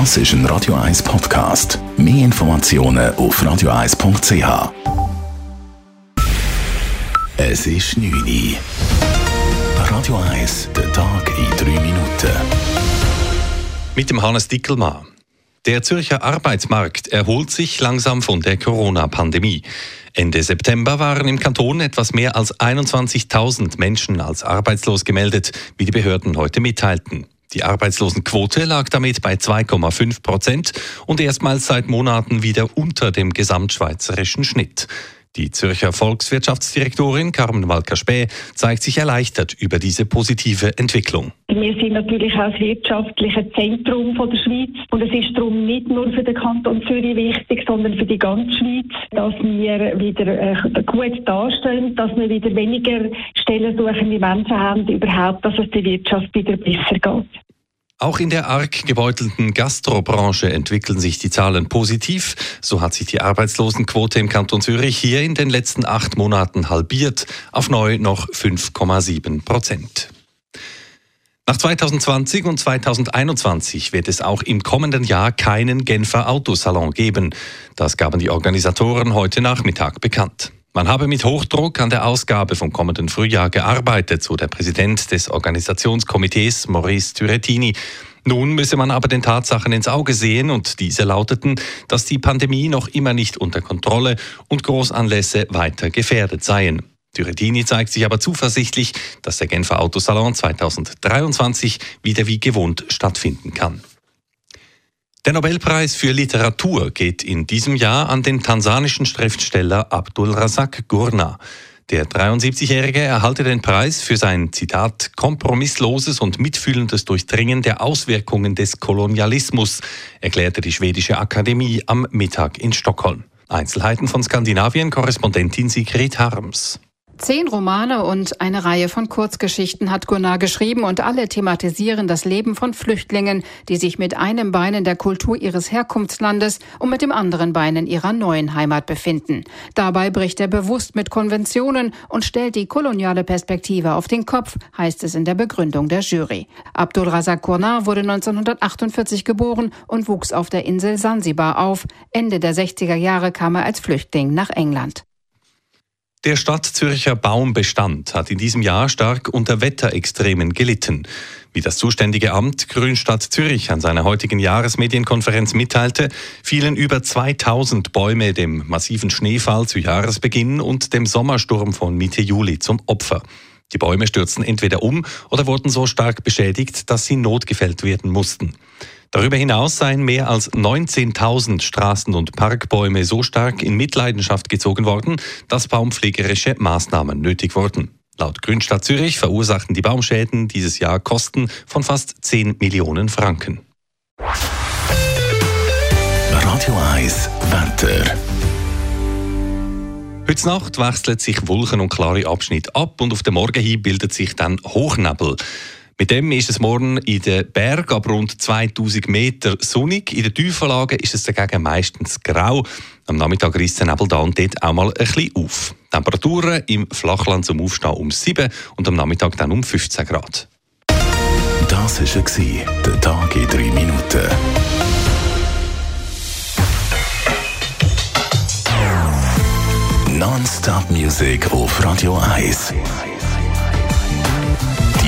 Das ist ein Radio 1 Podcast. Mehr Informationen auf radio1.ch. Es ist 9 Uhr. Radio 1, der Tag in 3 Minuten. Mit dem Hannes Dickelmann. Der Zürcher Arbeitsmarkt erholt sich langsam von der Corona-Pandemie. Ende September waren im Kanton etwas mehr als 21.000 Menschen als arbeitslos gemeldet, wie die Behörden heute mitteilten. Die Arbeitslosenquote lag damit bei 2,5 Prozent und erstmals seit Monaten wieder unter dem gesamtschweizerischen Schnitt. Die Zürcher Volkswirtschaftsdirektorin Carmen Walker-Späh zeigt sich erleichtert über diese positive Entwicklung. Wir sind natürlich auch das wirtschaftliche Zentrum von der Schweiz und es ist darum nicht nur für den Kanton Zürich wichtig, sondern für die ganze Schweiz, dass wir wieder äh, gut dastehen, dass wir wieder weniger stellensuchende Menschen haben, überhaupt, dass es der Wirtschaft wieder besser geht. Auch in der arg gebeutelten Gastrobranche entwickeln sich die Zahlen positiv. So hat sich die Arbeitslosenquote im Kanton Zürich hier in den letzten acht Monaten halbiert auf neu noch 5,7 Prozent. Nach 2020 und 2021 wird es auch im kommenden Jahr keinen Genfer Autosalon geben. Das gaben die Organisatoren heute Nachmittag bekannt. Man habe mit Hochdruck an der Ausgabe vom kommenden Frühjahr gearbeitet, so der Präsident des Organisationskomitees Maurice Türettini. Nun müsse man aber den Tatsachen ins Auge sehen und diese lauteten, dass die Pandemie noch immer nicht unter Kontrolle und Großanlässe weiter gefährdet seien. Türettini zeigt sich aber zuversichtlich, dass der Genfer Autosalon 2023 wieder wie gewohnt stattfinden kann. Der Nobelpreis für Literatur geht in diesem Jahr an den tansanischen Schriftsteller Abdul Razak Gurna. Der 73-Jährige erhalte den Preis für sein Zitat kompromissloses und mitfühlendes Durchdringen der Auswirkungen des Kolonialismus, erklärte die schwedische Akademie am Mittag in Stockholm. Einzelheiten von Skandinavien Korrespondentin Sigrid Harms. Zehn Romane und eine Reihe von Kurzgeschichten hat Gunnar geschrieben und alle thematisieren das Leben von Flüchtlingen, die sich mit einem Bein in der Kultur ihres Herkunftslandes und mit dem anderen Bein in ihrer neuen Heimat befinden. Dabei bricht er bewusst mit Konventionen und stellt die koloniale Perspektive auf den Kopf, heißt es in der Begründung der Jury. Abdul Razak Gunnar wurde 1948 geboren und wuchs auf der Insel Sansibar auf. Ende der 60er Jahre kam er als Flüchtling nach England. Der Stadt Zürcher Baumbestand hat in diesem Jahr stark unter Wetterextremen gelitten. Wie das zuständige Amt Grünstadt Zürich an seiner heutigen Jahresmedienkonferenz mitteilte, fielen über 2000 Bäume dem massiven Schneefall zu Jahresbeginn und dem Sommersturm von Mitte Juli zum Opfer. Die Bäume stürzten entweder um oder wurden so stark beschädigt, dass sie notgefällt werden mussten. Darüber hinaus seien mehr als 19.000 Straßen- und Parkbäume so stark in Mitleidenschaft gezogen worden, dass baumpflegerische Maßnahmen nötig wurden. Laut Grünstadt Zürich verursachten die Baumschäden dieses Jahr Kosten von fast 10 Millionen Franken. Radio 1 Wetter. Heute Nacht wechseln sich Wolken und klare Abschnitte ab und auf den Morgen hin bildet sich dann Hochnebel. Mit dem ist es morgen in den Bergen ab rund 2000 Meter sonnig. In den Tiefenlagen ist es dagegen meistens grau. Am Nachmittag reißt der Nebel da und dort auch mal ein bisschen auf. Temperaturen im Flachland zum Aufstehen um 7 und am Nachmittag dann um 15 Grad. Das war der Tag in 3 Minuten. Non-Stop Music auf Radio 1.